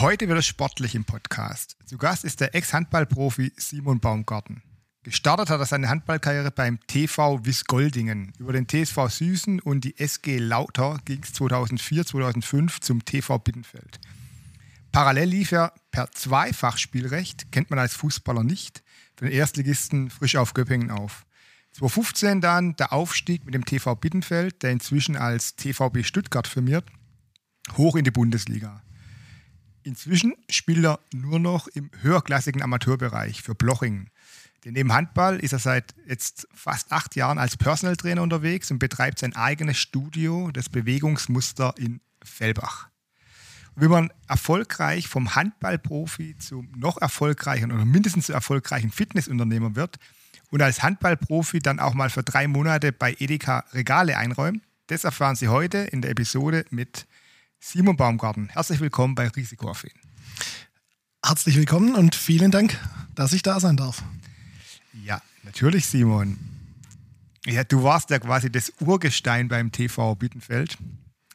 Heute wird es sportlich im Podcast. Zu Gast ist der Ex-Handballprofi Simon Baumgarten. Gestartet hat er seine Handballkarriere beim TV Wiesgoldingen. Über den TSV Süßen und die SG Lauter ging es 2004-2005 zum TV Bittenfeld. Parallel lief er per Zweifachspielrecht, kennt man als Fußballer nicht, für den Erstligisten frisch auf Göppingen auf. 2015 dann der Aufstieg mit dem TV Bittenfeld, der inzwischen als TVB Stuttgart firmiert, hoch in die Bundesliga. Inzwischen spielt er nur noch im höherklassigen Amateurbereich für Blochingen. Denn neben Handball ist er seit jetzt fast acht Jahren als Personal Trainer unterwegs und betreibt sein eigenes Studio, das Bewegungsmuster in Fellbach. Wie man erfolgreich vom Handballprofi zum noch erfolgreichen oder mindestens erfolgreichen Fitnessunternehmer wird und als Handballprofi dann auch mal für drei Monate bei Edeka Regale einräumt, das erfahren Sie heute in der Episode mit Simon Baumgarten, herzlich willkommen bei Risikoaffin. Herzlich willkommen und vielen Dank, dass ich da sein darf. Ja, natürlich, Simon. Ja, du warst ja quasi das Urgestein beim TV Bittenfeld.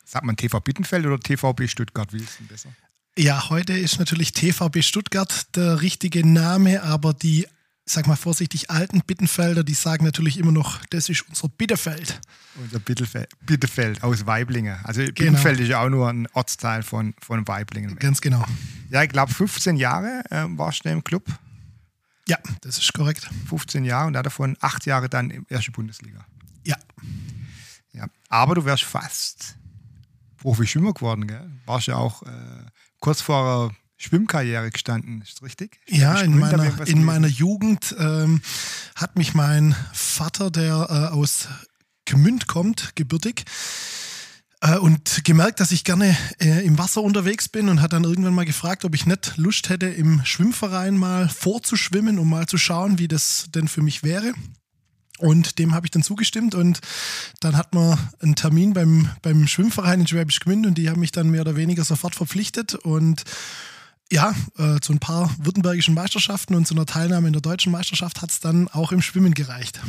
Sagt man TV Bittenfeld oder TVB Stuttgart? Wie ist denn besser? Ja, heute ist natürlich TVB Stuttgart der richtige Name, aber die sag mal vorsichtig, alten Bittenfelder, die sagen natürlich immer noch, das ist unser Bitterfeld. Unser Bitterfeld, Bitterfeld aus Weiblingen. Also genau. Bittenfeld ist ja auch nur ein Ortsteil von, von Weiblingen. Ganz genau. Ja, ich glaube 15 Jahre äh, warst du im Club. Ja, das ist korrekt. 15 Jahre und davon acht Jahre dann in der ersten Bundesliga. Ja. ja. Aber du wärst fast Profi-Schwimmer geworden, gell? Warst ja auch äh, kurz vor Schwimmkarriere gestanden, ist das richtig? Ja, in meiner, in meiner Jugend ähm, hat mich mein Vater, der äh, aus Gmünd kommt, gebürtig, äh, und gemerkt, dass ich gerne äh, im Wasser unterwegs bin und hat dann irgendwann mal gefragt, ob ich nicht Lust hätte, im Schwimmverein mal vorzuschwimmen, um mal zu schauen, wie das denn für mich wäre. Und dem habe ich dann zugestimmt und dann hat man einen Termin beim, beim Schwimmverein in Schwäbisch Gmünd und die haben mich dann mehr oder weniger sofort verpflichtet und ja, äh, zu ein paar württembergischen Meisterschaften und zu einer Teilnahme in der deutschen Meisterschaft hat es dann auch im Schwimmen gereicht.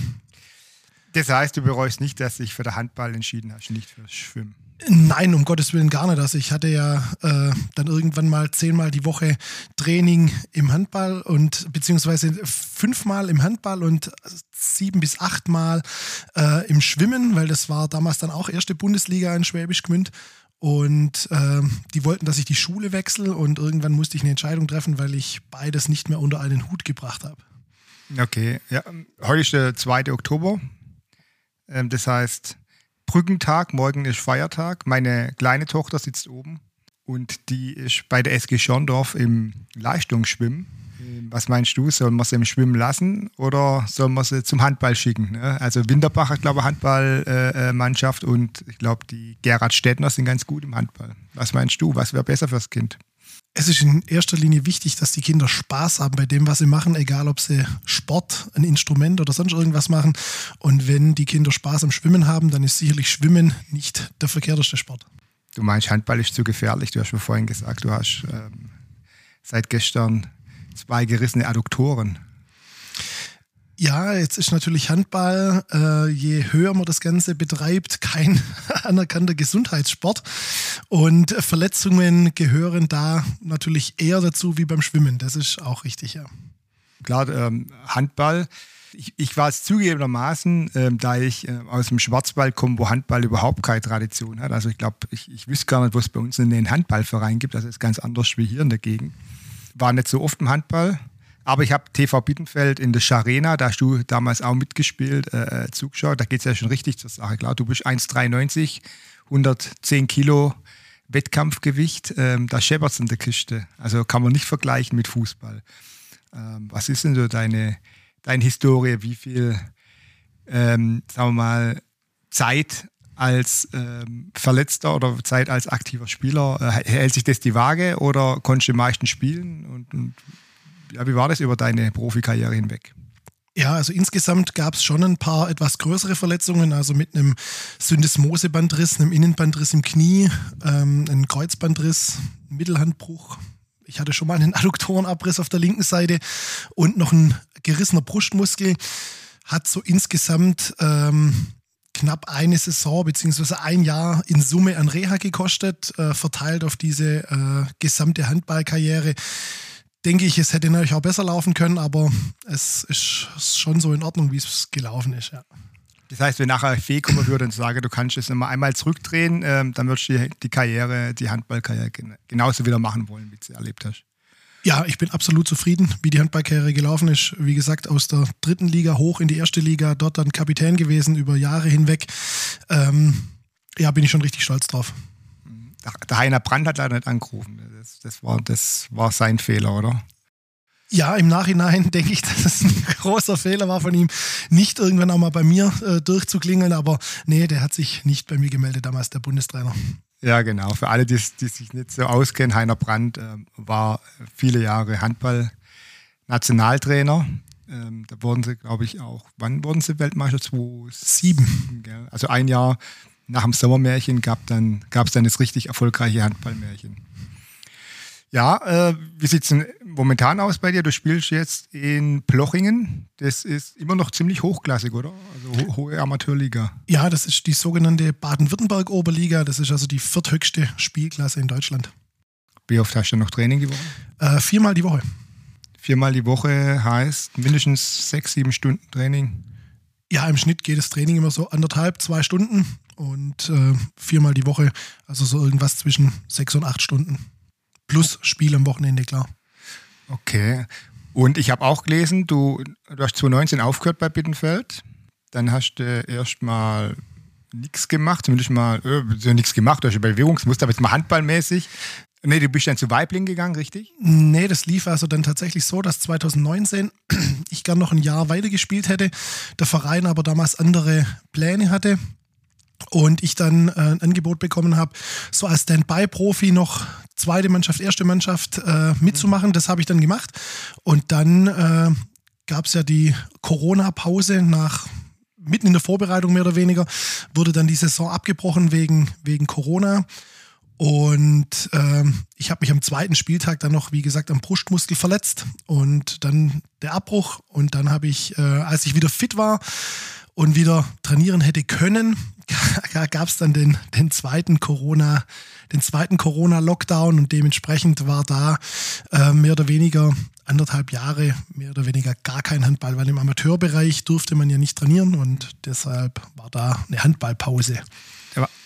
Das heißt, du bereust nicht, dass dich für den Handball entschieden hast, nicht für das Schwimmen? Nein, um Gottes Willen gar nicht. Also ich hatte ja äh, dann irgendwann mal zehnmal die Woche Training im Handball und beziehungsweise fünfmal im Handball und sieben bis achtmal äh, im Schwimmen, weil das war damals dann auch erste Bundesliga in Schwäbisch Gmünd. Und äh, die wollten, dass ich die Schule wechsle und irgendwann musste ich eine Entscheidung treffen, weil ich beides nicht mehr unter einen Hut gebracht habe. Okay, ja. Heute ist der 2. Oktober. Ähm, das heißt, Brückentag, morgen ist Feiertag. Meine kleine Tochter sitzt oben und die ist bei der SG Schorndorf im Leistungsschwimmen. Was meinst du, soll man sie im Schwimmen lassen oder soll man sie zum Handball schicken? Ne? Also Winterbach hat, glaube ich, Handballmannschaft äh, und ich glaube, die Gerhard Städtner sind ganz gut im Handball. Was meinst du, was wäre besser fürs Kind? Es ist in erster Linie wichtig, dass die Kinder Spaß haben bei dem, was sie machen, egal ob sie Sport, ein Instrument oder sonst irgendwas machen. Und wenn die Kinder Spaß am Schwimmen haben, dann ist sicherlich Schwimmen nicht der verkehrteste Sport. Du meinst, Handball ist zu gefährlich. Du hast mir vorhin gesagt, du hast ähm, seit gestern zwei gerissene Adduktoren. Ja, jetzt ist natürlich Handball, äh, je höher man das Ganze betreibt, kein anerkannter Gesundheitssport. Und Verletzungen gehören da natürlich eher dazu wie beim Schwimmen. Das ist auch richtig, ja. Klar, ähm, Handball. Ich, ich, war es zugegebenermaßen, ähm, da ich äh, aus dem Schwarzwald komme, wo Handball überhaupt keine Tradition hat. Also ich glaube, ich, ich wüsste gar nicht, wo es bei uns einen Handballverein gibt. Das ist ganz anders wie hier in der Gegend war nicht so oft im Handball. Aber ich habe TV Bittenfeld in der Scharena, da hast du damals auch mitgespielt, äh, äh zugeschaut. Da geht es ja schon richtig zur Sache. Klar, du bist 1,93, 110 Kilo Wettkampfgewicht. Ähm, da scheppert es in der Kiste. Also kann man nicht vergleichen mit Fußball. Ähm, was ist denn so deine, deine Historie? Wie viel, ähm, sagen wir mal, Zeit als ähm, Verletzter oder Zeit als aktiver Spieler? Äh, hält sich das die Waage oder konntest du die meisten spielen? Und, und ja, wie war das über deine Profikarriere hinweg? Ja, also insgesamt gab es schon ein paar etwas größere Verletzungen, also mit einem Syndesmosebandriss, einem Innenbandriss im Knie, ähm, einem Kreuzbandriss, Mittelhandbruch. Ich hatte schon mal einen Adduktorenabriss auf der linken Seite und noch ein gerissener Brustmuskel. Hat so insgesamt ähm, knapp eine Saison beziehungsweise ein Jahr in Summe an Reha gekostet, äh, verteilt auf diese äh, gesamte Handballkarriere denke ich, es hätte natürlich auch besser laufen können, aber es ist schon so in Ordnung, wie es gelaufen ist. Ja. Das heißt, wenn nachher Fee kommen würde und sage, du kannst es nochmal einmal zurückdrehen, ähm, dann würdest du die Karriere, die Handballkarriere genauso wieder machen wollen, wie du sie erlebt hast. Ja, ich bin absolut zufrieden, wie die Handballkarriere gelaufen ist. Wie gesagt, aus der dritten Liga hoch in die erste Liga, dort dann Kapitän gewesen über Jahre hinweg. Ähm, ja, bin ich schon richtig stolz drauf. Der Heiner Brandt hat leider nicht angerufen. Das, das, war, das war sein Fehler, oder? Ja, im Nachhinein denke ich, dass es ein großer Fehler war von ihm, nicht irgendwann auch mal bei mir äh, durchzuklingeln. Aber nee, der hat sich nicht bei mir gemeldet, damals der Bundestrainer. Ja, genau. Für alle, die, die sich nicht so auskennen, Heiner Brandt äh, war viele Jahre Handball-Nationaltrainer. Ähm, da wurden sie, glaube ich, auch, wann wurden sie Weltmeister? 2007. Also ein Jahr nach dem Sommermärchen gab dann, gab es dann das richtig erfolgreiche Handballmärchen. Ja, äh, wie sieht es momentan aus bei dir? Du spielst jetzt in Plochingen. Das ist immer noch ziemlich hochklassig, oder? Also ho hohe Amateurliga. Ja, das ist die sogenannte Baden-Württemberg-Oberliga. Das ist also die vierthöchste Spielklasse in Deutschland. Wie oft hast du noch Training die Woche? Äh, viermal die Woche. Viermal die Woche heißt mindestens sechs, sieben Stunden Training. Ja, im Schnitt geht das Training immer so anderthalb, zwei Stunden und äh, viermal die Woche, also so irgendwas zwischen sechs und acht Stunden. Plus Spiel am Wochenende, klar. Okay. Und ich habe auch gelesen, du, du hast 2019 aufgehört bei Bittenfeld. Dann hast du erstmal nichts gemacht, zumindest mal äh, nichts gemacht, du hast Bewegungsmuster, aber jetzt mal handballmäßig. Nee, du bist dann zu Weibling gegangen, richtig? Nee, das lief also dann tatsächlich so, dass 2019 ich gern noch ein Jahr weitergespielt hätte, der Verein aber damals andere Pläne hatte und ich dann äh, ein Angebot bekommen habe, so als Standby-Profi noch zweite Mannschaft, erste Mannschaft äh, mitzumachen. Das habe ich dann gemacht. Und dann äh, gab es ja die Corona-Pause nach mitten in der Vorbereitung mehr oder weniger, wurde dann die Saison abgebrochen wegen, wegen Corona. Und äh, ich habe mich am zweiten Spieltag dann noch, wie gesagt, am Brustmuskel verletzt und dann der Abbruch. Und dann habe ich, äh, als ich wieder fit war und wieder trainieren hätte können, gab es dann den, den zweiten Corona, den zweiten Corona-Lockdown und dementsprechend war da äh, mehr oder weniger anderthalb Jahre mehr oder weniger gar kein Handball, weil im Amateurbereich durfte man ja nicht trainieren und deshalb war da eine Handballpause.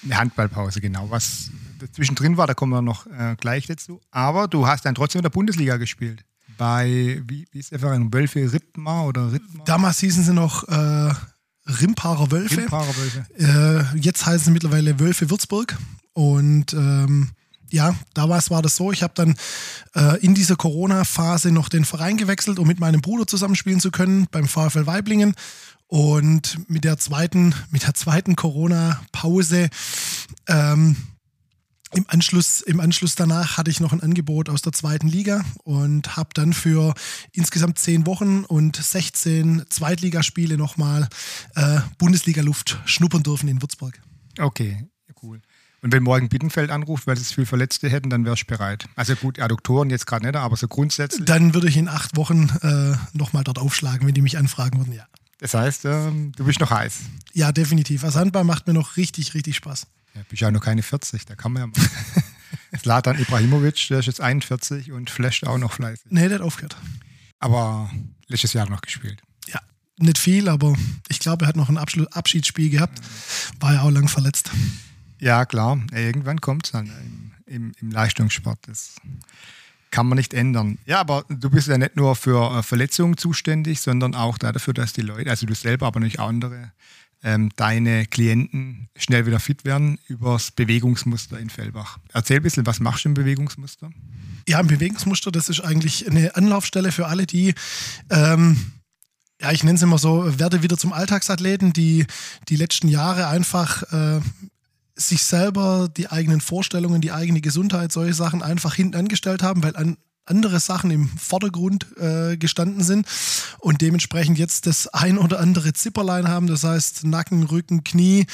Eine Handballpause, genau. Was zwischendrin war, da kommen wir noch äh, gleich dazu. Aber du hast dann trotzdem in der Bundesliga gespielt. Bei, wie, wie ist der Verein? Wölfe Rittmar oder Rittmar? Damals hießen sie noch äh, Rimparer Wölfe. Rimparer Wölfe. Äh, jetzt heißen sie mittlerweile Wölfe Würzburg. Und ähm, ja, damals war das so, ich habe dann äh, in dieser Corona-Phase noch den Verein gewechselt, um mit meinem Bruder zusammenspielen zu können beim VfL Weiblingen. Und mit der zweiten, mit der zweiten Corona-Pause ähm, im Anschluss, Im Anschluss danach hatte ich noch ein Angebot aus der zweiten Liga und habe dann für insgesamt zehn Wochen und 16 Zweitligaspiele nochmal äh, Bundesliga-Luft schnuppern dürfen in Würzburg. Okay, cool. Und wenn morgen Bittenfeld anruft, weil sie viel Verletzte hätten, dann wärst du bereit. Also gut, Adduktoren jetzt gerade nicht, aber so grundsätzlich. Dann würde ich in acht Wochen äh, nochmal dort aufschlagen, wenn die mich anfragen würden, ja. Das heißt, ähm, du bist noch heiß. Ja, definitiv. Also Handball macht mir noch richtig, richtig Spaß. Ja, bist ja noch keine 40, da kann man ja mal. Zlatan Ibrahimovic, der ist jetzt 41 und flasht auch noch fleißig. Nee, der hat aufgehört. Aber letztes Jahr noch gespielt. Ja, nicht viel, aber ich glaube, er hat noch ein Abschiedsspiel gehabt. War ja auch lang verletzt. Ja, klar. Irgendwann kommt es dann im, im, im, Leistungssport. Das kann man nicht ändern. Ja, aber du bist ja nicht nur für äh, Verletzungen zuständig, sondern auch dafür, dass die Leute, also du selber, aber nicht andere, ähm, deine Klienten schnell wieder fit werden übers Bewegungsmuster in Fellbach. Erzähl ein bisschen, was machst du im Bewegungsmuster? Ja, im Bewegungsmuster, das ist eigentlich eine Anlaufstelle für alle, die ähm, ja, ich nenne es immer so, werde wieder zum Alltagsathleten, die die letzten Jahre einfach äh, sich selber die eigenen Vorstellungen, die eigene Gesundheit, solche Sachen einfach hinten angestellt haben, weil an andere Sachen im Vordergrund äh, gestanden sind und dementsprechend jetzt das ein oder andere Zipperlein haben, das heißt Nacken, Rücken, Knie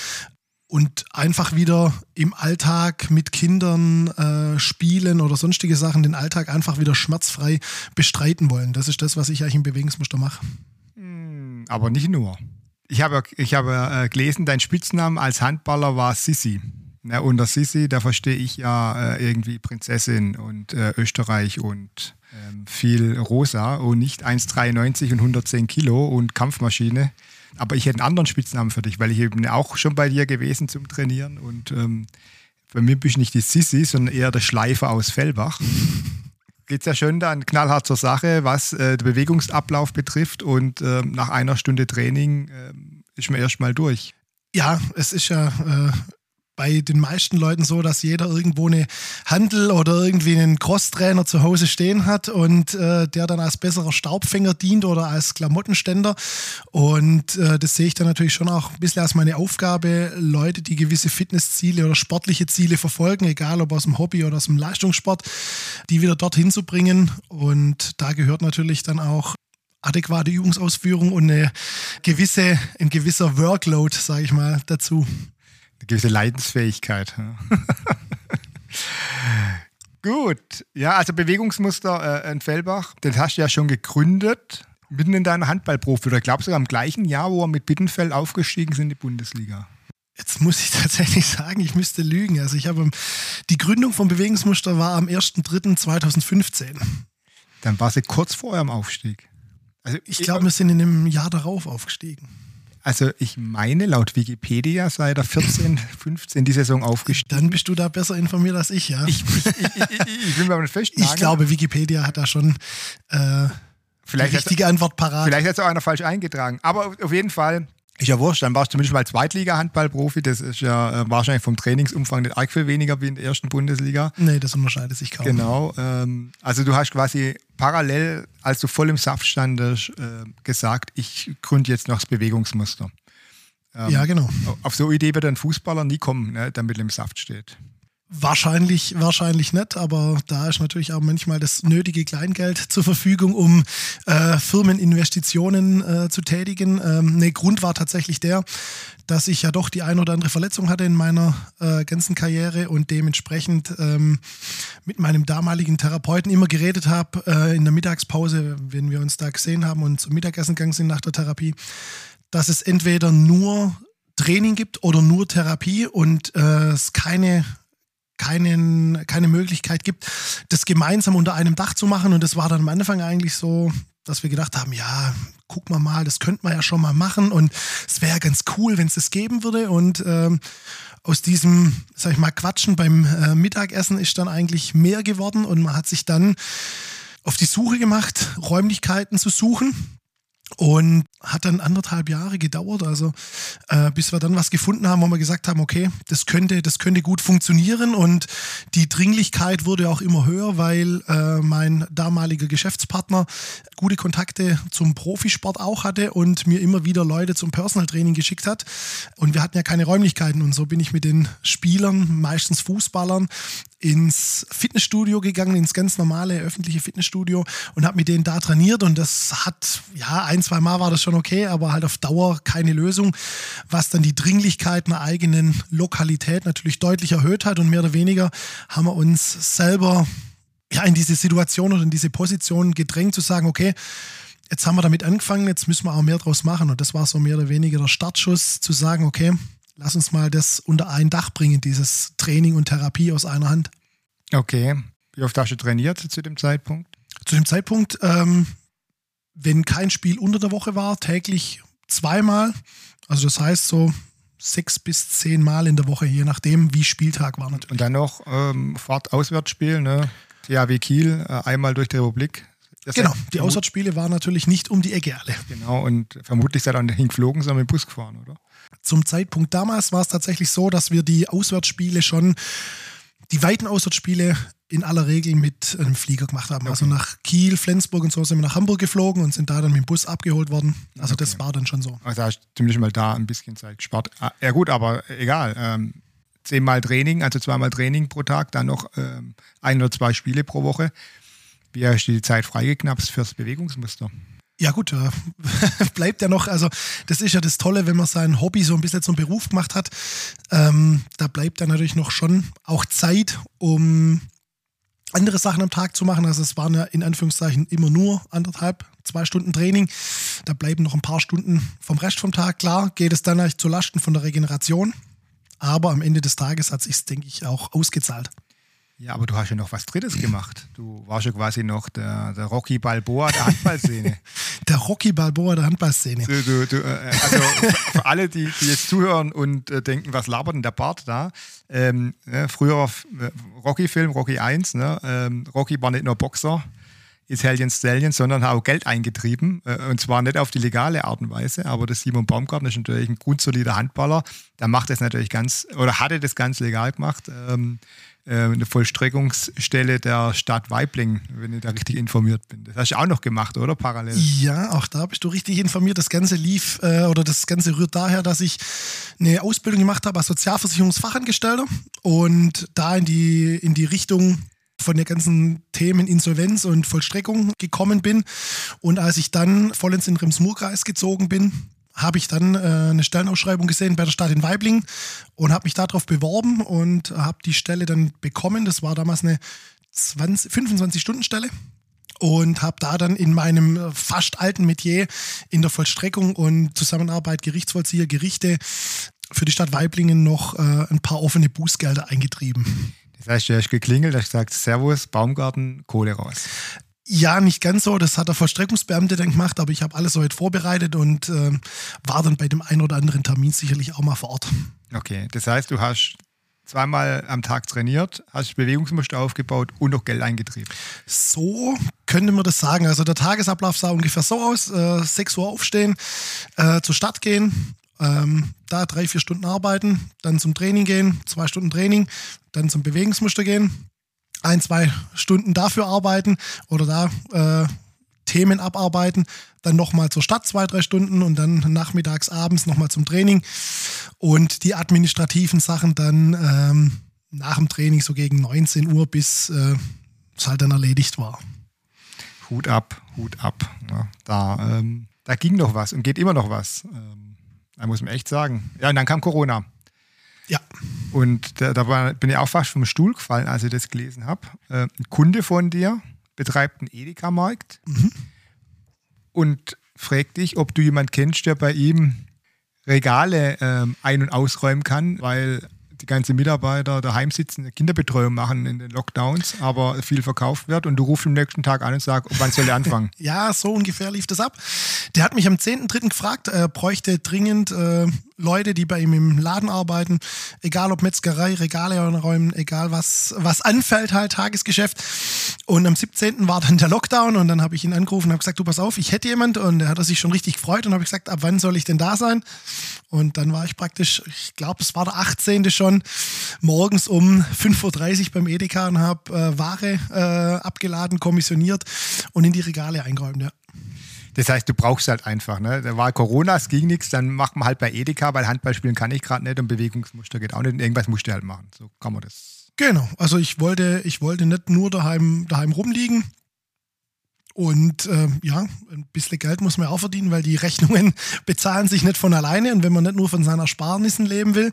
und einfach wieder im Alltag mit Kindern äh, spielen oder sonstige Sachen den Alltag einfach wieder schmerzfrei bestreiten wollen. Das ist das, was ich eigentlich im Bewegungsmuster mache. Hm, aber nicht nur. Ich habe, ich habe äh, gelesen, dein Spitzname als Handballer war Sissi. Ja, unter Sissi, da verstehe ich ja äh, irgendwie Prinzessin und äh, Österreich und ähm, viel rosa und nicht 1,93 und 110 Kilo und Kampfmaschine. Aber ich hätte einen anderen Spitznamen für dich, weil ich eben auch schon bei dir gewesen zum Trainieren und ähm, bei mir bist du nicht die Sissi, sondern eher der Schleifer aus Fellbach. Geht es ja schon dann knallhart zur Sache, was äh, den Bewegungsablauf betrifft und äh, nach einer Stunde Training äh, ist man erstmal durch. Ja, es ist ja äh, bei den meisten Leuten so, dass jeder irgendwo eine Handel oder irgendwie einen Crosstrainer zu Hause stehen hat und äh, der dann als besserer Staubfänger dient oder als Klamottenständer. Und äh, das sehe ich dann natürlich schon auch ein bisschen als meine Aufgabe, Leute, die gewisse Fitnessziele oder sportliche Ziele verfolgen, egal ob aus dem Hobby oder aus dem Leistungssport, die wieder dorthin zu bringen. Und da gehört natürlich dann auch adäquate Übungsausführung und eine gewisse, ein gewisser Workload, sage ich mal, dazu eine gewisse Leidensfähigkeit. Gut, ja, also Bewegungsmuster äh, in Fellbach, den hast du ja schon gegründet, mitten in deiner Handballprofi oder glaubst du im gleichen Jahr, wo er mit Bittenfeld aufgestiegen sind in die Bundesliga? Jetzt muss ich tatsächlich sagen, ich müsste lügen. Also ich habe die Gründung von Bewegungsmuster war am 1.3.2015. Dann war sie kurz vor eurem Aufstieg. Also ich glaube, wir sind in einem Jahr darauf aufgestiegen. Also ich meine, laut Wikipedia sei der 14, 15 die Saison aufgestiegen. Dann bist du da besser informiert als ich, ja. Ich, ich, ich, ich will mir aber nicht festnageln. Ich glaube, Wikipedia hat da schon äh, vielleicht die richtige Antwort parat. Vielleicht hat es auch einer falsch eingetragen. Aber auf jeden Fall ist ja wurscht, dann warst du zumindest mal Zweitliga-Handballprofi. Das ist ja äh, wahrscheinlich vom Trainingsumfang nicht arg viel weniger wie in der ersten Bundesliga. Nee, das unterscheidet sich kaum. Genau. Ähm, also du hast quasi parallel, als du voll im Saft standest, äh, gesagt, ich gründe jetzt noch das Bewegungsmuster. Ähm, ja, genau. Auf so eine Idee wird ein Fußballer nie kommen, ne, der mit im Saft steht. Wahrscheinlich, wahrscheinlich nicht, aber da ist natürlich auch manchmal das nötige Kleingeld zur Verfügung, um äh, Firmeninvestitionen äh, zu tätigen. Ähm, ne, Grund war tatsächlich der, dass ich ja doch die ein oder andere Verletzung hatte in meiner äh, ganzen Karriere und dementsprechend ähm, mit meinem damaligen Therapeuten immer geredet habe äh, in der Mittagspause, wenn wir uns da gesehen haben und zum Mittagessen gegangen sind nach der Therapie, dass es entweder nur Training gibt oder nur Therapie und äh, es keine keinen, keine Möglichkeit gibt, das gemeinsam unter einem Dach zu machen. Und das war dann am Anfang eigentlich so, dass wir gedacht haben, ja, guck mal mal, das könnte man ja schon mal machen und es wäre ganz cool, wenn es das geben würde. Und ähm, aus diesem, sag ich mal, Quatschen beim äh, Mittagessen ist dann eigentlich mehr geworden und man hat sich dann auf die Suche gemacht, Räumlichkeiten zu suchen und hat dann anderthalb Jahre gedauert, also äh, bis wir dann was gefunden haben, wo wir gesagt haben, okay, das könnte, das könnte gut funktionieren. Und die Dringlichkeit wurde auch immer höher, weil äh, mein damaliger Geschäftspartner gute Kontakte zum Profisport auch hatte und mir immer wieder Leute zum Personal Training geschickt hat. Und wir hatten ja keine Räumlichkeiten. Und so bin ich mit den Spielern, meistens Fußballern, ins Fitnessstudio gegangen, ins ganz normale öffentliche Fitnessstudio und habe mit denen da trainiert und das hat, ja, ein, zwei Mal war das schon okay, aber halt auf Dauer keine Lösung, was dann die Dringlichkeit einer eigenen Lokalität natürlich deutlich erhöht hat und mehr oder weniger haben wir uns selber ja, in diese Situation oder in diese Position gedrängt zu sagen, okay, jetzt haben wir damit angefangen, jetzt müssen wir auch mehr draus machen und das war so mehr oder weniger der Startschuss zu sagen, okay, lass uns mal das unter ein Dach bringen, dieses Training und Therapie aus einer Hand. Okay. Wie oft hast du trainiert zu dem Zeitpunkt? Zu dem Zeitpunkt, ähm, wenn kein Spiel unter der Woche war, täglich zweimal. Also das heißt so sechs bis zehn Mal in der Woche, je nachdem, wie Spieltag war natürlich. Und dann noch ähm, Fahrt-Auswärtsspiel, ne? THW Kiel, äh, einmal durch die Republik. Das genau, die Auswärtsspiele waren natürlich nicht um die Ecke alle. Genau, und vermutlich seid ihr dann hingeflogen, sondern mit dem Bus gefahren, oder? Zum Zeitpunkt damals war es tatsächlich so, dass wir die Auswärtsspiele schon, die weiten Auswärtsspiele in aller Regel mit einem Flieger gemacht haben. Also okay. Also nach Kiel, Flensburg und so sind wir nach Hamburg geflogen und sind da dann mit dem Bus abgeholt worden. Also okay. das war dann schon so. Also hast du zumindest mal da ein bisschen Zeit gespart. Ah, ja gut, aber egal. Ähm, zehnmal Training, also zweimal Training pro Tag, dann noch ähm, ein oder zwei Spiele pro Woche. Wie hast du die Zeit freigeknapst fürs Bewegungsmuster? Ja gut, äh, bleibt ja noch, also das ist ja das Tolle, wenn man sein Hobby so ein bisschen zum Beruf gemacht hat, ähm, da bleibt dann natürlich noch schon auch Zeit, um andere Sachen am Tag zu machen. Also es waren ja in Anführungszeichen immer nur anderthalb, zwei Stunden Training. Da bleiben noch ein paar Stunden vom Rest vom Tag. Klar, geht es dann eigentlich zu Lasten von der Regeneration. Aber am Ende des Tages hat sich denke ich, auch ausgezahlt. Ja, aber du hast ja noch was Drittes gemacht. Du warst ja quasi noch der, der Rocky Balboa der Handballszene. der Rocky Balboa der Handballszene. Du, du, du, äh, also für alle, die, die, jetzt zuhören und äh, denken, was labert denn der Bart da? Ähm, ne, früher äh, Rocky-Film, Rocky 1, ne? ähm, Rocky war nicht nur Boxer, Italian Stallion, sondern hat auch Geld eingetrieben. Äh, und zwar nicht auf die legale Art und Weise, aber der Simon Baumgartner ist natürlich ein grundsolider Handballer. Der macht das natürlich ganz, oder hatte das ganz legal gemacht. Ähm, äh, eine Vollstreckungsstelle der Stadt Weibling, wenn ich da richtig informiert bin. Das hast du auch noch gemacht, oder? Parallel. Ja, auch da bist du richtig informiert. Das Ganze lief äh, oder das Ganze rührt daher, dass ich eine Ausbildung gemacht habe als Sozialversicherungsfachangestellter und da in die, in die Richtung von den ganzen Themen Insolvenz und Vollstreckung gekommen bin. Und als ich dann vollends in den Rems-Murr-Kreis gezogen bin, habe ich dann äh, eine Stellenausschreibung gesehen bei der Stadt in Weibling und habe mich darauf beworben und habe die Stelle dann bekommen. Das war damals eine 25-Stunden-Stelle und habe da dann in meinem fast alten Metier in der Vollstreckung und Zusammenarbeit Gerichtsvollzieher, Gerichte für die Stadt Weiblingen noch äh, ein paar offene Bußgelder eingetrieben. Das heißt, du hast geklingelt, hast gesagt, Servus, Baumgarten, Kohle raus. Ja, nicht ganz so. Das hat der Vollstreckungsbeamte dann gemacht, aber ich habe alles soweit vorbereitet und äh, war dann bei dem einen oder anderen Termin sicherlich auch mal vor Ort. Okay, das heißt, du hast zweimal am Tag trainiert, hast Bewegungsmuster aufgebaut und noch Geld eingetrieben. So könnte man das sagen. Also der Tagesablauf sah ungefähr so aus: äh, 6 Uhr aufstehen, äh, zur Stadt gehen, ähm, da drei, vier Stunden arbeiten, dann zum Training gehen, zwei Stunden Training, dann zum Bewegungsmuster gehen, ein, zwei Stunden dafür arbeiten oder da äh, Themen abarbeiten, dann nochmal zur Stadt zwei, drei Stunden und dann nachmittags, abends nochmal zum Training und die administrativen Sachen dann ähm, nach dem Training so gegen 19 Uhr, bis äh, es halt dann erledigt war. Hut ab, Hut ab. Ja, da, ähm, da ging noch was und geht immer noch was. Ähm, da muss man echt sagen. Ja, und dann kam Corona. Ja. Und da, da war, bin ich auch fast vom Stuhl gefallen, als ich das gelesen habe. Äh, ein Kunde von dir betreibt einen Edeka-Markt mhm. und fragt dich, ob du jemanden kennst, der bei ihm Regale ähm, ein- und ausräumen kann, weil die ganzen Mitarbeiter daheim sitzen, Kinderbetreuung machen in den Lockdowns, aber viel verkauft wird und du rufst am nächsten Tag an und sagst, wann soll er anfangen? ja, so ungefähr lief das ab. Der hat mich am 10.3. gefragt, er bräuchte dringend äh, Leute, die bei ihm im Laden arbeiten, egal ob Metzgerei, Regale räumen, egal was, was anfällt, halt Tagesgeschäft. Und am 17. war dann der Lockdown und dann habe ich ihn angerufen und habe gesagt, du pass auf, ich hätte jemand und er hat sich schon richtig gefreut und habe gesagt, ab wann soll ich denn da sein? Und dann war ich praktisch, ich glaube, es war der 18. schon, morgens um 5.30 Uhr beim Edeka und habe äh, Ware äh, abgeladen, kommissioniert und in die Regale eingeräumt, ja. Das heißt, du brauchst halt einfach. Ne? Da war Corona, es ging nichts, dann macht man halt bei Edeka, weil Handball spielen kann ich gerade nicht und Bewegungsmuster geht auch nicht. Und irgendwas musst du halt machen. So kann man das. Genau. Also ich wollte, ich wollte nicht nur daheim, daheim rumliegen. Und äh, ja, ein bisschen Geld muss man auch verdienen, weil die Rechnungen bezahlen sich nicht von alleine. Und wenn man nicht nur von seiner Sparnissen leben will,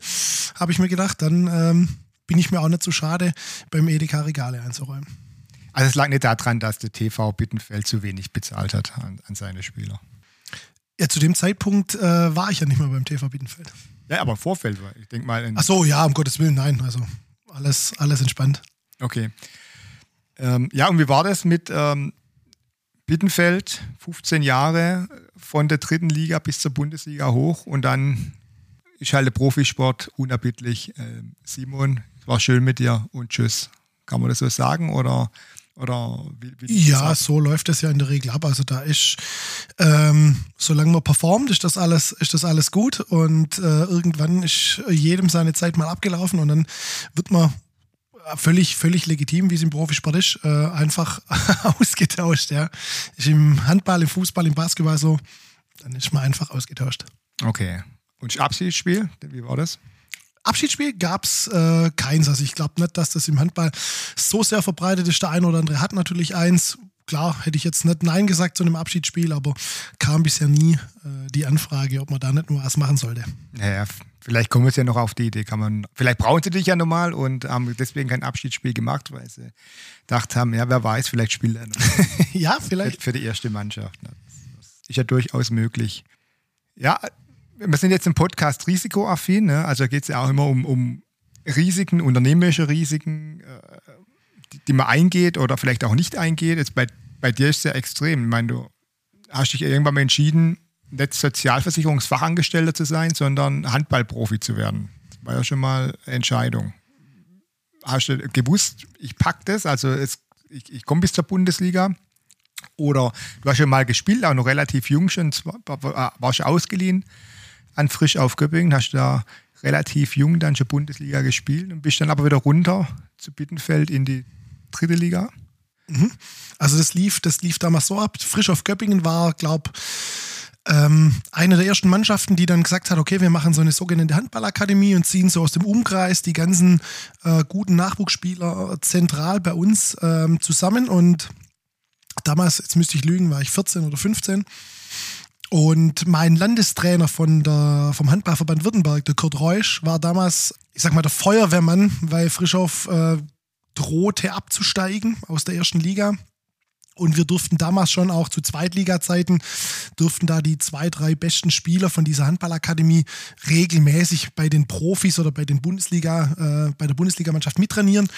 habe ich mir gedacht, dann ähm, bin ich mir auch nicht zu so schade, beim Edeka Regale einzuräumen. Also es lag nicht daran, dass der TV Bittenfeld zu wenig bezahlt hat an, an seine Spieler. Ja, zu dem Zeitpunkt äh, war ich ja nicht mehr beim TV Bittenfeld. Ja, aber im Vorfeld war ich denke mal. Ach so, ja, um Gottes Willen, nein. Also alles, alles entspannt. Okay. Ähm, ja, und wie war das mit ähm, Bittenfeld? 15 Jahre von der dritten Liga bis zur Bundesliga hoch und dann ist halt der Profisport unerbittlich. Äh, Simon, es war schön mit dir und tschüss. Kann man das so sagen oder oder wie, wie ja, so läuft das ja in der Regel ab. Also da ist, ähm, solange man performt, ist das alles, ist das alles gut und äh, irgendwann ist jedem seine Zeit mal abgelaufen und dann wird man völlig, völlig legitim, wie es im Profisport ist, äh, einfach ausgetauscht. Ja. Ist im Handball, im Fußball, im Basketball so, dann ist man einfach ausgetauscht. Okay. Und Abschiedsspiel, wie war das? Abschiedsspiel gab es äh, keins. Also ich glaube nicht, dass das im Handball so sehr verbreitet ist. Der eine oder andere hat natürlich eins. Klar, hätte ich jetzt nicht Nein gesagt zu einem Abschiedsspiel, aber kam bisher nie äh, die Anfrage, ob man da nicht nur was machen sollte. Naja, vielleicht kommen wir ja noch auf die Idee. Kann man, vielleicht brauchen sie dich ja nochmal und haben deswegen kein Abschiedsspiel gemacht, weil sie gedacht haben, ja, wer weiß, vielleicht spielt er noch. ja, vielleicht. Für die erste Mannschaft. Ne? Das ist ja durchaus möglich. Ja, wir sind jetzt im Podcast risikoaffin, ne? also geht es ja auch immer um, um Risiken, unternehmerische Risiken, äh, die, die, man eingeht oder vielleicht auch nicht eingeht. Jetzt bei, bei dir ist es ja extrem. Ich meine, du hast dich irgendwann mal entschieden, nicht Sozialversicherungsfachangestellter zu sein, sondern Handballprofi zu werden. Das war ja schon mal Entscheidung. Hast du gewusst, ich packe das, also es, ich, ich komme bis zur Bundesliga? Oder du hast schon mal gespielt, auch noch relativ jung schon, warst du ausgeliehen an Frisch auf Göppingen, hast da relativ jung dann schon Bundesliga gespielt und bist dann aber wieder runter zu Bittenfeld in die dritte Liga. Mhm. Also das lief, das lief damals so ab. Frisch auf Göppingen war, glaube ähm, eine der ersten Mannschaften, die dann gesagt hat, okay, wir machen so eine sogenannte Handballakademie und ziehen so aus dem Umkreis die ganzen äh, guten Nachwuchsspieler zentral bei uns ähm, zusammen. Und damals, jetzt müsste ich lügen, war ich 14 oder 15 und mein Landestrainer von der, vom Handballverband Württemberg, der Kurt Reusch, war damals, ich sag mal, der Feuerwehrmann, weil Frischow äh, drohte abzusteigen aus der ersten Liga. Und wir durften damals schon auch zu Zweitliga-Zeiten, durften da die zwei, drei besten Spieler von dieser Handballakademie regelmäßig bei den Profis oder bei den Bundesliga, äh, bei der Bundesligamannschaft mittrainieren.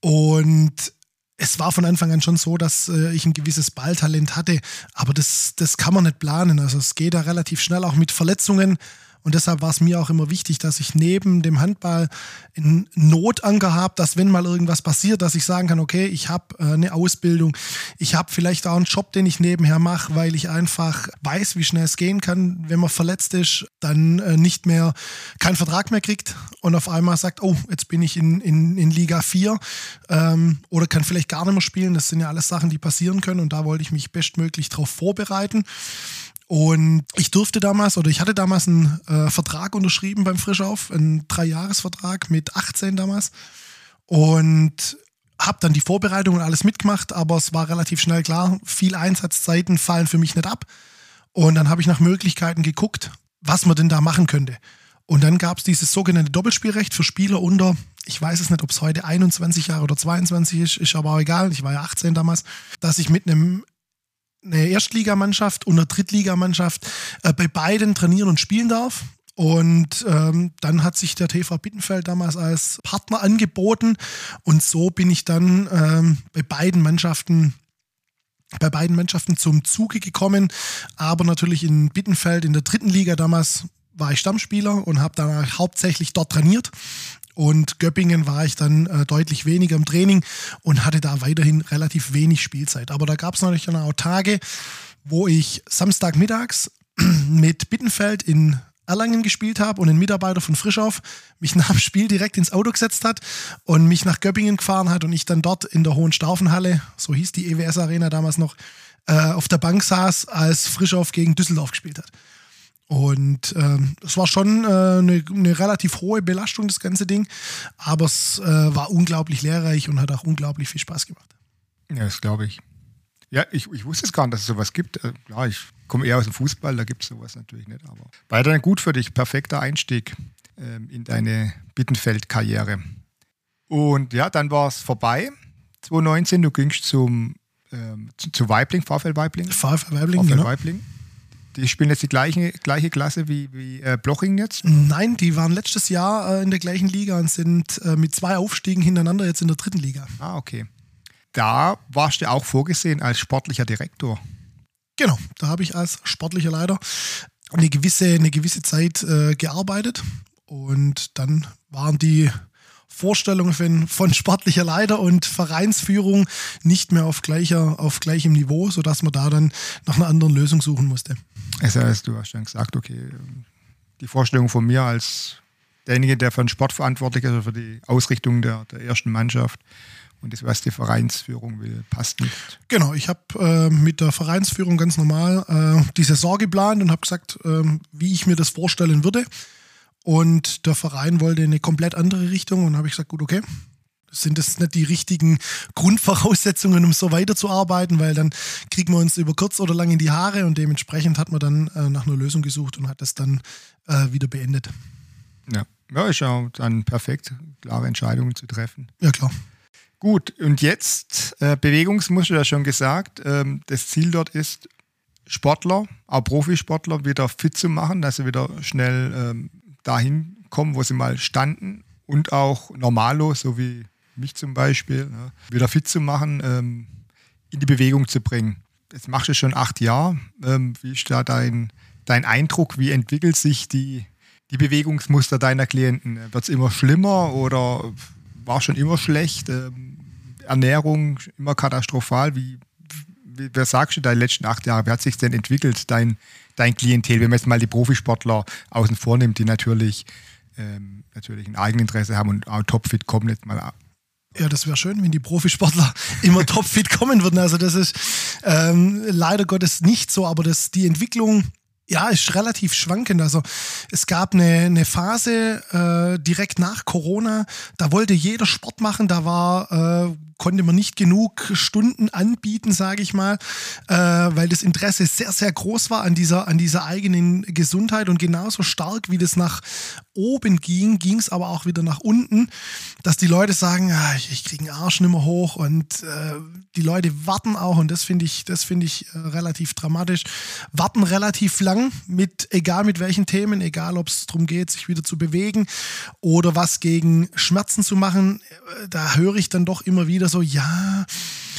Und es war von Anfang an schon so, dass äh, ich ein gewisses Balltalent hatte, aber das, das kann man nicht planen. Also es geht da relativ schnell auch mit Verletzungen. Und deshalb war es mir auch immer wichtig, dass ich neben dem Handball einen Notanker habe, dass wenn mal irgendwas passiert, dass ich sagen kann, okay, ich habe äh, eine Ausbildung, ich habe vielleicht auch einen Job, den ich nebenher mache, weil ich einfach weiß, wie schnell es gehen kann, wenn man verletzt ist, dann äh, nicht mehr keinen Vertrag mehr kriegt und auf einmal sagt, oh, jetzt bin ich in, in, in Liga 4 ähm, oder kann vielleicht gar nicht mehr spielen. Das sind ja alles Sachen, die passieren können und da wollte ich mich bestmöglich darauf vorbereiten. Und ich durfte damals oder ich hatte damals einen äh, Vertrag unterschrieben beim Frischauf, einen Dreijahresvertrag mit 18 damals. Und habe dann die Vorbereitung und alles mitgemacht, aber es war relativ schnell klar, viel Einsatzzeiten fallen für mich nicht ab. Und dann habe ich nach Möglichkeiten geguckt, was man denn da machen könnte. Und dann gab es dieses sogenannte Doppelspielrecht für Spieler unter, ich weiß es nicht, ob es heute 21 Jahre oder 22 ist, ist aber auch egal, ich war ja 18 damals, dass ich mit einem eine Erstligamannschaft und eine Drittligamannschaft äh, bei beiden trainieren und spielen darf. Und ähm, dann hat sich der TV Bittenfeld damals als Partner angeboten. Und so bin ich dann ähm, bei beiden Mannschaften bei beiden Mannschaften zum Zuge gekommen, aber natürlich in Bittenfeld in der dritten Liga damals war ich Stammspieler und habe dann hauptsächlich dort trainiert und Göppingen war ich dann äh, deutlich weniger im Training und hatte da weiterhin relativ wenig Spielzeit. Aber da gab es natürlich dann auch Tage, wo ich Samstagmittags mit Bittenfeld in Erlangen gespielt habe und ein Mitarbeiter von Frischauf mich nach dem Spiel direkt ins Auto gesetzt hat und mich nach Göppingen gefahren hat und ich dann dort in der Hohen Staufenhalle, so hieß die EWS Arena damals noch, äh, auf der Bank saß, als Frischauf gegen Düsseldorf gespielt hat. Und ähm, es war schon äh, eine, eine, relativ hohe Belastung, das ganze Ding. Aber es äh, war unglaublich lehrreich und hat auch unglaublich viel Spaß gemacht. Ja, das glaube ich. Ja, ich, ich wusste es gar nicht, dass es sowas gibt. Äh, klar, ich komme eher aus dem Fußball, da gibt es sowas natürlich nicht. Aber weiterhin gut für dich, perfekter Einstieg ähm, in deine Bittenfeld-Karriere. Und ja, dann war es vorbei. 2019, du gingst zum, ähm, zu, zu Weibling, VfL Weibling. VfL Weibling, VfL genau. Weibling. Die spielen jetzt die gleiche, gleiche Klasse wie, wie äh, Bloching jetzt? Nein, die waren letztes Jahr äh, in der gleichen Liga und sind äh, mit zwei Aufstiegen hintereinander jetzt in der dritten Liga. Ah, okay. Da warst du auch vorgesehen als sportlicher Direktor. Genau, da habe ich als sportlicher Leiter eine gewisse, eine gewisse Zeit äh, gearbeitet und dann waren die Vorstellungen von, von sportlicher Leiter und Vereinsführung nicht mehr auf, gleicher, auf gleichem Niveau, sodass man da dann nach einer anderen Lösung suchen musste. Das heißt, du hast dann gesagt, okay, die Vorstellung von mir als derjenige, der für den Sport verantwortlich ist, also für die Ausrichtung der, der ersten Mannschaft und das, was die Vereinsführung will, passt nicht. Genau, ich habe äh, mit der Vereinsführung ganz normal äh, die Saison geplant und habe gesagt, äh, wie ich mir das vorstellen würde. Und der Verein wollte eine komplett andere Richtung und habe ich gesagt, gut, okay, sind das nicht die richtigen Grundvoraussetzungen, um so weiterzuarbeiten, weil dann kriegen wir uns über kurz oder lang in die Haare und dementsprechend hat man dann äh, nach einer Lösung gesucht und hat das dann äh, wieder beendet. Ja. ja, ist ja dann perfekt, klare Entscheidungen zu treffen. Ja, klar. Gut, und jetzt äh, Bewegungsmuster, ja schon gesagt. Ähm, das Ziel dort ist, Sportler, auch Profisportler, wieder fit zu machen, dass sie wieder schnell ähm, dahin kommen, wo sie mal standen und auch normallos, so wie mich zum Beispiel, ja, wieder fit zu machen, ähm, in die Bewegung zu bringen. Jetzt machst du schon acht Jahre. Ähm, wie ist da dein, dein Eindruck? Wie entwickelt sich die, die Bewegungsmuster deiner Klienten? Wird es immer schlimmer oder war schon immer schlecht? Ähm, Ernährung immer katastrophal? Wie, wie, wer sagst du deine letzten acht Jahre? Wie hat sich denn entwickelt, dein, dein Klientel, wenn man jetzt mal die Profisportler außen vor nimmt, die natürlich, ähm, natürlich ein Eigeninteresse haben und auch topfit kommen, jetzt mal ja, das wäre schön, wenn die Profisportler immer topfit kommen würden. Also das ist ähm, leider Gottes nicht so, aber das, die Entwicklung ja, ist relativ schwankend. Also es gab eine, eine Phase äh, direkt nach Corona, da wollte jeder Sport machen, da war äh, konnte man nicht genug Stunden anbieten, sage ich mal, äh, weil das Interesse sehr, sehr groß war an dieser, an dieser eigenen Gesundheit. Und genauso stark, wie das nach oben ging, ging es aber auch wieder nach unten, dass die Leute sagen, ah, ich, ich kriege einen Arsch nicht mehr hoch und äh, die Leute warten auch. Und das finde ich, das finde ich äh, relativ dramatisch, warten relativ lang mit, egal mit welchen Themen, egal ob es darum geht, sich wieder zu bewegen oder was gegen Schmerzen zu machen, äh, da höre ich dann doch immer wieder so, ja,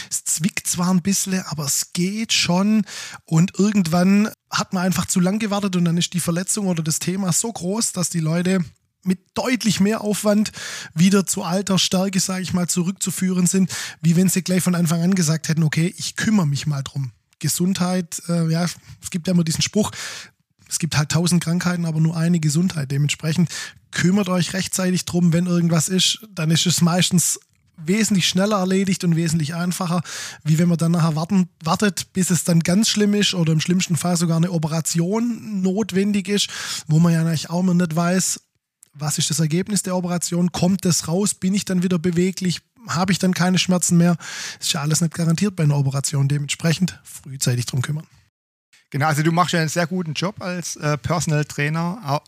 es zwickt zwar ein bisschen, aber es geht schon. Und irgendwann hat man einfach zu lang gewartet und dann ist die Verletzung oder das Thema so groß, dass die Leute mit deutlich mehr Aufwand wieder zu alter Stärke, sage ich mal, zurückzuführen sind, wie wenn sie gleich von Anfang an gesagt hätten, okay, ich kümmere mich mal drum. Gesundheit, äh, ja, es gibt ja immer diesen Spruch, es gibt halt tausend Krankheiten, aber nur eine Gesundheit. Dementsprechend kümmert euch rechtzeitig drum, wenn irgendwas ist, dann ist es meistens wesentlich schneller erledigt und wesentlich einfacher, wie wenn man dann nachher warten, wartet, bis es dann ganz schlimm ist oder im schlimmsten Fall sogar eine Operation notwendig ist, wo man ja eigentlich auch noch nicht weiß, was ist das Ergebnis der Operation, kommt das raus, bin ich dann wieder beweglich, habe ich dann keine Schmerzen mehr. Ist ja alles nicht garantiert bei einer Operation, dementsprechend frühzeitig drum kümmern. Genau, also du machst ja einen sehr guten Job als äh, Personal Trainer,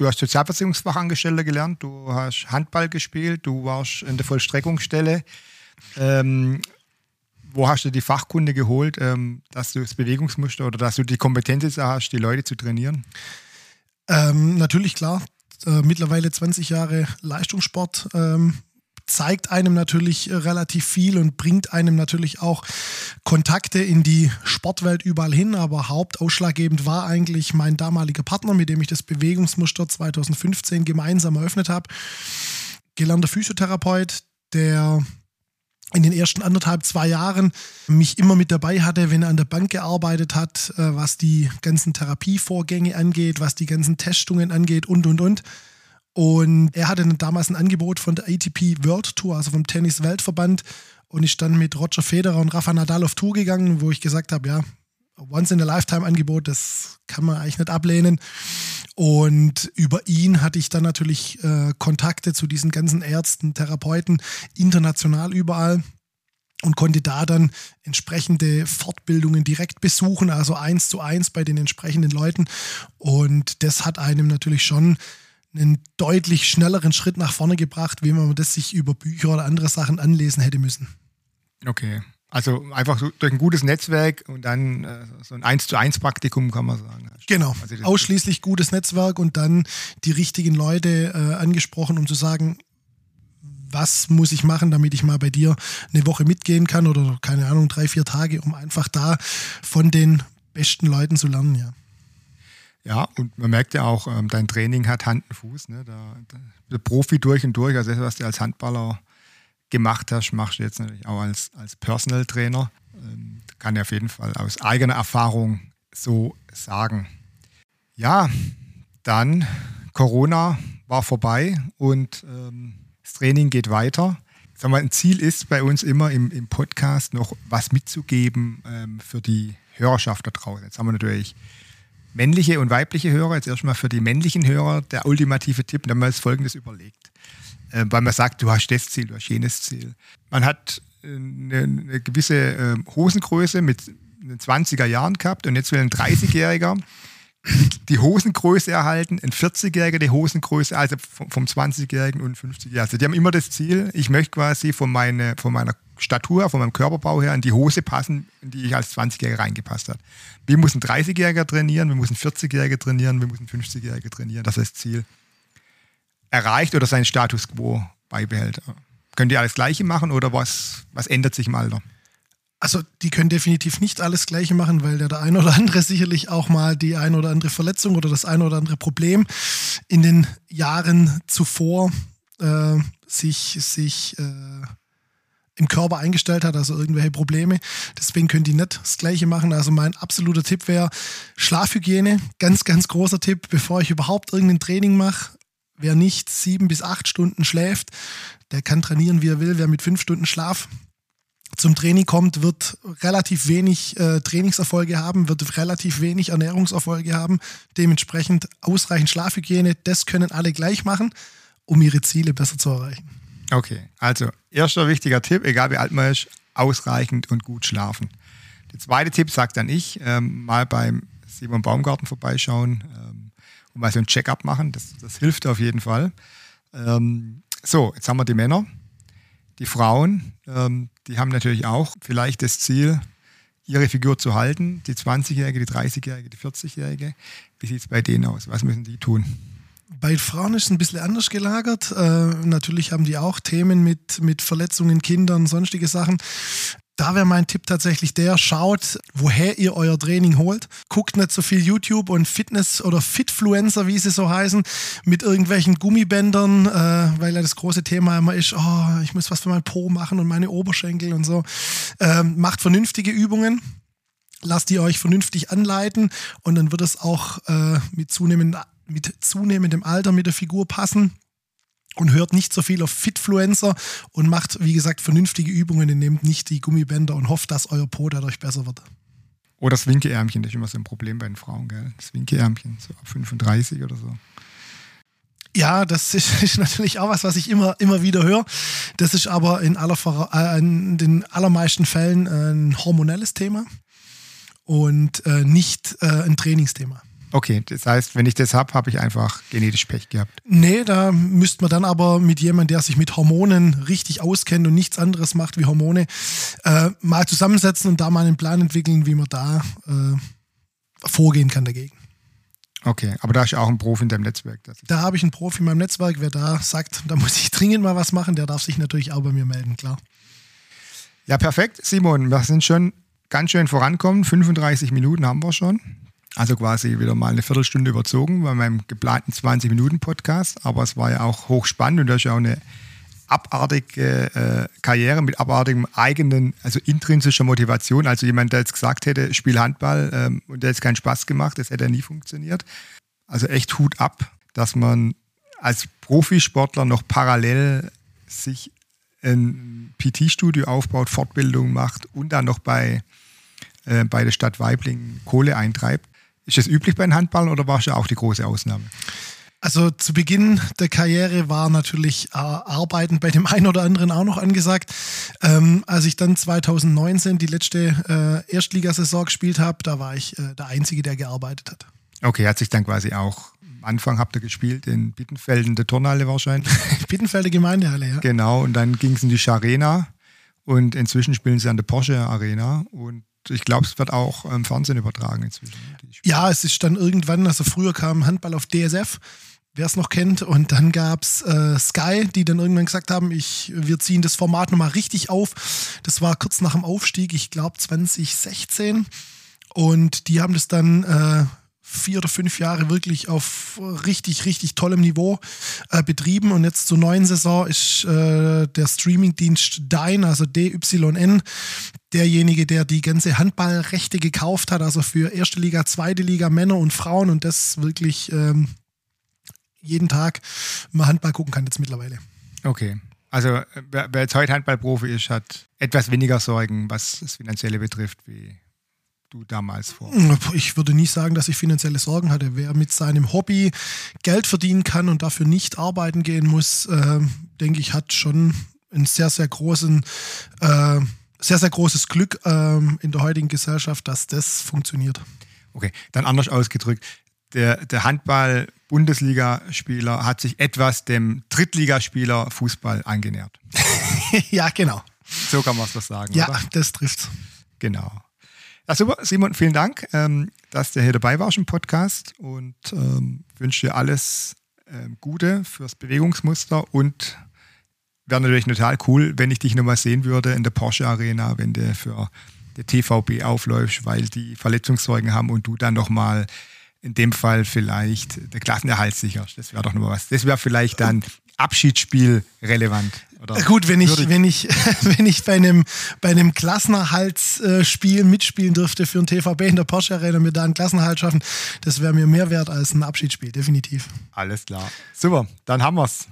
Du hast Sozialversicherungsfachangestellter gelernt, du hast Handball gespielt, du warst in der Vollstreckungsstelle. Ähm, wo hast du die Fachkunde geholt, ähm, dass du das Bewegungsmuster oder dass du die Kompetenz hast, die Leute zu trainieren? Ähm, natürlich, klar. Äh, mittlerweile 20 Jahre Leistungssport ähm, zeigt einem natürlich äh, relativ viel und bringt einem natürlich auch Kontakte in die Sportwelt überall hin. Aber hauptausschlaggebend war eigentlich mein damaliger Partner, mit dem ich das Bewegungsmuster 2015 gemeinsam eröffnet habe. Gelernter Physiotherapeut, der in den ersten anderthalb, zwei Jahren mich immer mit dabei hatte, wenn er an der Bank gearbeitet hat, äh, was die ganzen Therapievorgänge angeht, was die ganzen Testungen angeht und, und, und. Und er hatte damals ein Angebot von der ATP World Tour, also vom Tennis-Weltverband. Und ich stand mit Roger Federer und Rafa Nadal auf Tour gegangen, wo ich gesagt habe, ja, Once-in-a-Lifetime-Angebot, das kann man eigentlich nicht ablehnen. Und über ihn hatte ich dann natürlich äh, Kontakte zu diesen ganzen Ärzten, Therapeuten, international überall und konnte da dann entsprechende Fortbildungen direkt besuchen, also eins zu eins bei den entsprechenden Leuten. Und das hat einem natürlich schon einen deutlich schnelleren Schritt nach vorne gebracht, wie man das sich über Bücher oder andere Sachen anlesen hätte müssen. Okay. Also einfach so durch ein gutes Netzwerk und dann äh, so ein 1 zu 1 Praktikum kann man sagen. Genau. Also Ausschließlich gutes Netzwerk und dann die richtigen Leute äh, angesprochen, um zu sagen, was muss ich machen, damit ich mal bei dir eine Woche mitgehen kann oder keine Ahnung, drei, vier Tage, um einfach da von den besten Leuten zu lernen, ja. Ja, und man merkt ja auch, ähm, dein Training hat Hand und Fuß. Ne? Da, der Profi durch und durch. Also das, was du als Handballer gemacht hast, machst du jetzt natürlich auch als, als Personal Trainer. Ähm, kann ich auf jeden Fall aus eigener Erfahrung so sagen. Ja, dann Corona war vorbei und ähm, das Training geht weiter. Sag mal, ein Ziel ist bei uns immer im, im Podcast noch was mitzugeben ähm, für die Hörerschaft da draußen. Jetzt haben wir natürlich männliche und weibliche Hörer. Jetzt erstmal für die männlichen Hörer der ultimative Tipp, wenn man es folgendes überlegt. Äh, weil man sagt, du hast das Ziel, du hast jenes Ziel. Man hat eine, eine gewisse äh, Hosengröße mit den 20er Jahren gehabt und jetzt will ein 30-Jähriger die Hosengröße erhalten, ein 40-Jähriger die Hosengröße, also vom 20-Jährigen und 50-Jährigen. Also die haben immer das Ziel, ich möchte quasi von, meine, von meiner Statur, von meinem Körperbau her in die Hose passen, in die ich als 20-Jähriger reingepasst habe. Wie muss ein 30-Jähriger trainieren, wie muss ein 40-Jähriger trainieren, wie muss ein 50-Jähriger trainieren, dass das Ziel erreicht oder seinen Status quo beibehält. Könnt ihr alles Gleiche machen oder was, was ändert sich im Alter? Also die können definitiv nicht alles Gleiche machen, weil der, der ein oder andere sicherlich auch mal die ein oder andere Verletzung oder das ein oder andere Problem in den Jahren zuvor äh, sich, sich äh, im Körper eingestellt hat, also irgendwelche Probleme. Deswegen können die nicht das Gleiche machen. Also mein absoluter Tipp wäre Schlafhygiene. Ganz, ganz großer Tipp, bevor ich überhaupt irgendein Training mache. Wer nicht sieben bis acht Stunden schläft, der kann trainieren, wie er will. Wer mit fünf Stunden Schlaf zum Training kommt, wird relativ wenig äh, Trainingserfolge haben, wird relativ wenig Ernährungserfolge haben. Dementsprechend ausreichend Schlafhygiene, das können alle gleich machen, um ihre Ziele besser zu erreichen. Okay, also erster wichtiger Tipp, egal wie alt man ist, ausreichend und gut schlafen. Der zweite Tipp sagt dann ich, ähm, mal beim Simon Baumgarten vorbeischauen ähm, und mal so ein Check-up machen, das, das hilft auf jeden Fall. Ähm, so, jetzt haben wir die Männer. Die Frauen, ähm, die haben natürlich auch vielleicht das Ziel, ihre Figur zu halten. Die 20-Jährige, die 30-Jährige, die 40-Jährige. Wie sieht es bei denen aus? Was müssen die tun? Bei Frauen ist es ein bisschen anders gelagert. Äh, natürlich haben die auch Themen mit, mit Verletzungen, Kindern, sonstige Sachen da wäre mein Tipp tatsächlich der, schaut, woher ihr euer Training holt. Guckt nicht so viel YouTube und Fitness- oder Fitfluencer, wie sie so heißen, mit irgendwelchen Gummibändern, äh, weil ja das große Thema immer ist, oh, ich muss was für mein Po machen und meine Oberschenkel und so. Ähm, macht vernünftige Übungen. Lasst die euch vernünftig anleiten und dann wird es auch äh, mit, zunehmend, mit zunehmendem Alter mit der Figur passen und hört nicht so viel auf Fitfluencer und macht, wie gesagt, vernünftige Übungen und nehmt nicht die Gummibänder und hofft, dass euer Po dadurch besser wird. Oder das Winkeärmchen, das ist immer so ein Problem bei den Frauen, gell? Das Winkeärmchen, so ab 35 oder so. Ja, das ist, natürlich auch was, was ich immer, immer wieder höre. Das ist aber in, aller, äh, in den allermeisten Fällen ein hormonelles Thema und äh, nicht äh, ein Trainingsthema. Okay, das heißt, wenn ich das habe, habe ich einfach genetisch Pech gehabt. Nee, da müsste man dann aber mit jemandem, der sich mit Hormonen richtig auskennt und nichts anderes macht wie Hormone, äh, mal zusammensetzen und da mal einen Plan entwickeln, wie man da äh, vorgehen kann dagegen. Okay, aber da ist auch ein Profi in deinem Netzwerk. Da habe ich einen Profi in meinem Netzwerk. Wer da sagt, da muss ich dringend mal was machen, der darf sich natürlich auch bei mir melden, klar. Ja, perfekt. Simon, wir sind schon ganz schön vorankommen. 35 Minuten haben wir schon. Also quasi wieder mal eine Viertelstunde überzogen bei meinem geplanten 20-Minuten-Podcast. Aber es war ja auch hochspannend und da ist ja auch eine abartige äh, Karriere mit abartigem eigenen, also intrinsischer Motivation. Also jemand, der jetzt gesagt hätte, spiel Handball ähm, und der jetzt keinen Spaß gemacht, das hätte ja nie funktioniert. Also echt Hut ab, dass man als Profisportler noch parallel sich ein PT-Studio aufbaut, Fortbildung macht und dann noch bei, äh, bei der Stadt Weibling Kohle eintreibt. Ist das üblich bei den Handballern oder war es ja auch die große Ausnahme? Also zu Beginn der Karriere war natürlich äh, Arbeiten bei dem einen oder anderen auch noch angesagt. Ähm, als ich dann 2019 die letzte äh, Erstligasaison gespielt habe, da war ich äh, der Einzige, der gearbeitet hat. Okay, hat sich dann quasi auch am Anfang habt ihr gespielt in Bittenfelden, der Turnhalle wahrscheinlich. Bittenfelder Gemeindehalle, ja. Genau, und dann ging es in die Scharena und inzwischen spielen sie an der Porsche Arena und ich glaube, es wird auch im Fernsehen übertragen inzwischen. Ja, es ist dann irgendwann, also früher kam Handball auf DSF, wer es noch kennt, und dann gab es äh, Sky, die dann irgendwann gesagt haben, ich, wir ziehen das Format nochmal richtig auf. Das war kurz nach dem Aufstieg, ich glaube 2016. Und die haben das dann äh, vier oder fünf Jahre wirklich auf richtig, richtig tollem Niveau äh, betrieben. Und jetzt zur neuen Saison ist äh, der Streamingdienst Dyn, also DYN, derjenige, der die ganze Handballrechte gekauft hat, also für erste Liga, zweite Liga, Männer und Frauen und das wirklich ähm, jeden Tag mal Handball gucken kann jetzt mittlerweile. Okay. Also wer, wer jetzt heute Handballprofi ist, hat etwas weniger Sorgen, was das Finanzielle betrifft, wie du damals vor? Ich würde nie sagen, dass ich finanzielle Sorgen hatte. Wer mit seinem Hobby Geld verdienen kann und dafür nicht arbeiten gehen muss, äh, denke ich, hat schon einen sehr, sehr großen, äh, sehr, sehr großes Glück äh, in der heutigen Gesellschaft, dass das funktioniert. Okay, dann anders ausgedrückt. Der, der Handball-Bundesligaspieler hat sich etwas dem Drittligaspieler Fußball angenähert. ja, genau. So kann man es doch sagen. Ja, oder? das trifft's. Genau. Ja, super, Simon, vielen Dank, ähm, dass du hier dabei warst im Podcast und ähm, wünsche dir alles ähm, Gute fürs Bewegungsmuster und wäre natürlich total cool, wenn ich dich nochmal sehen würde in der Porsche Arena, wenn du für die TVB aufläufst, weil die Verletzungszeugen haben und du dann nochmal in dem Fall vielleicht der Klassenerhalt sicherst. Das wäre doch nochmal was. Das wäre vielleicht dann Abschiedsspiel relevant. Oder Gut, wenn ich, wenn ich, wenn ich bei einem, bei einem Klassenerhaltsspiel mitspielen dürfte für ein TVB in der Porsche Arena und mir da einen Klassenerhalt schaffen, das wäre mir mehr wert als ein Abschiedsspiel, definitiv. Alles klar. Super, dann haben wir's.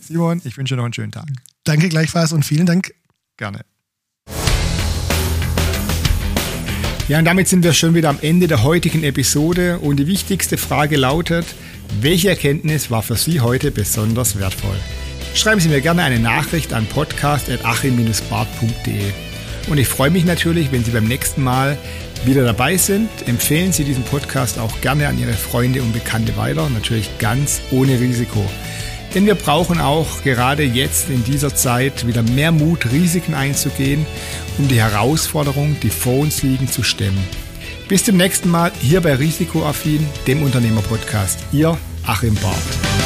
Simon, ich wünsche dir noch einen schönen Tag. Danke gleichfalls und vielen Dank. Gerne. Ja, und damit sind wir schon wieder am Ende der heutigen Episode und die wichtigste Frage lautet, welche Erkenntnis war für Sie heute besonders wertvoll? Schreiben Sie mir gerne eine Nachricht an podcast.achim-bart.de. Und ich freue mich natürlich, wenn Sie beim nächsten Mal wieder dabei sind. Empfehlen Sie diesen Podcast auch gerne an Ihre Freunde und Bekannte weiter, natürlich ganz ohne Risiko. Denn wir brauchen auch gerade jetzt in dieser Zeit wieder mehr Mut, Risiken einzugehen, um die Herausforderungen, die vor uns liegen, zu stemmen. Bis zum nächsten Mal hier bei Risikoaffin, dem Unternehmerpodcast. Ihr Achim Barth.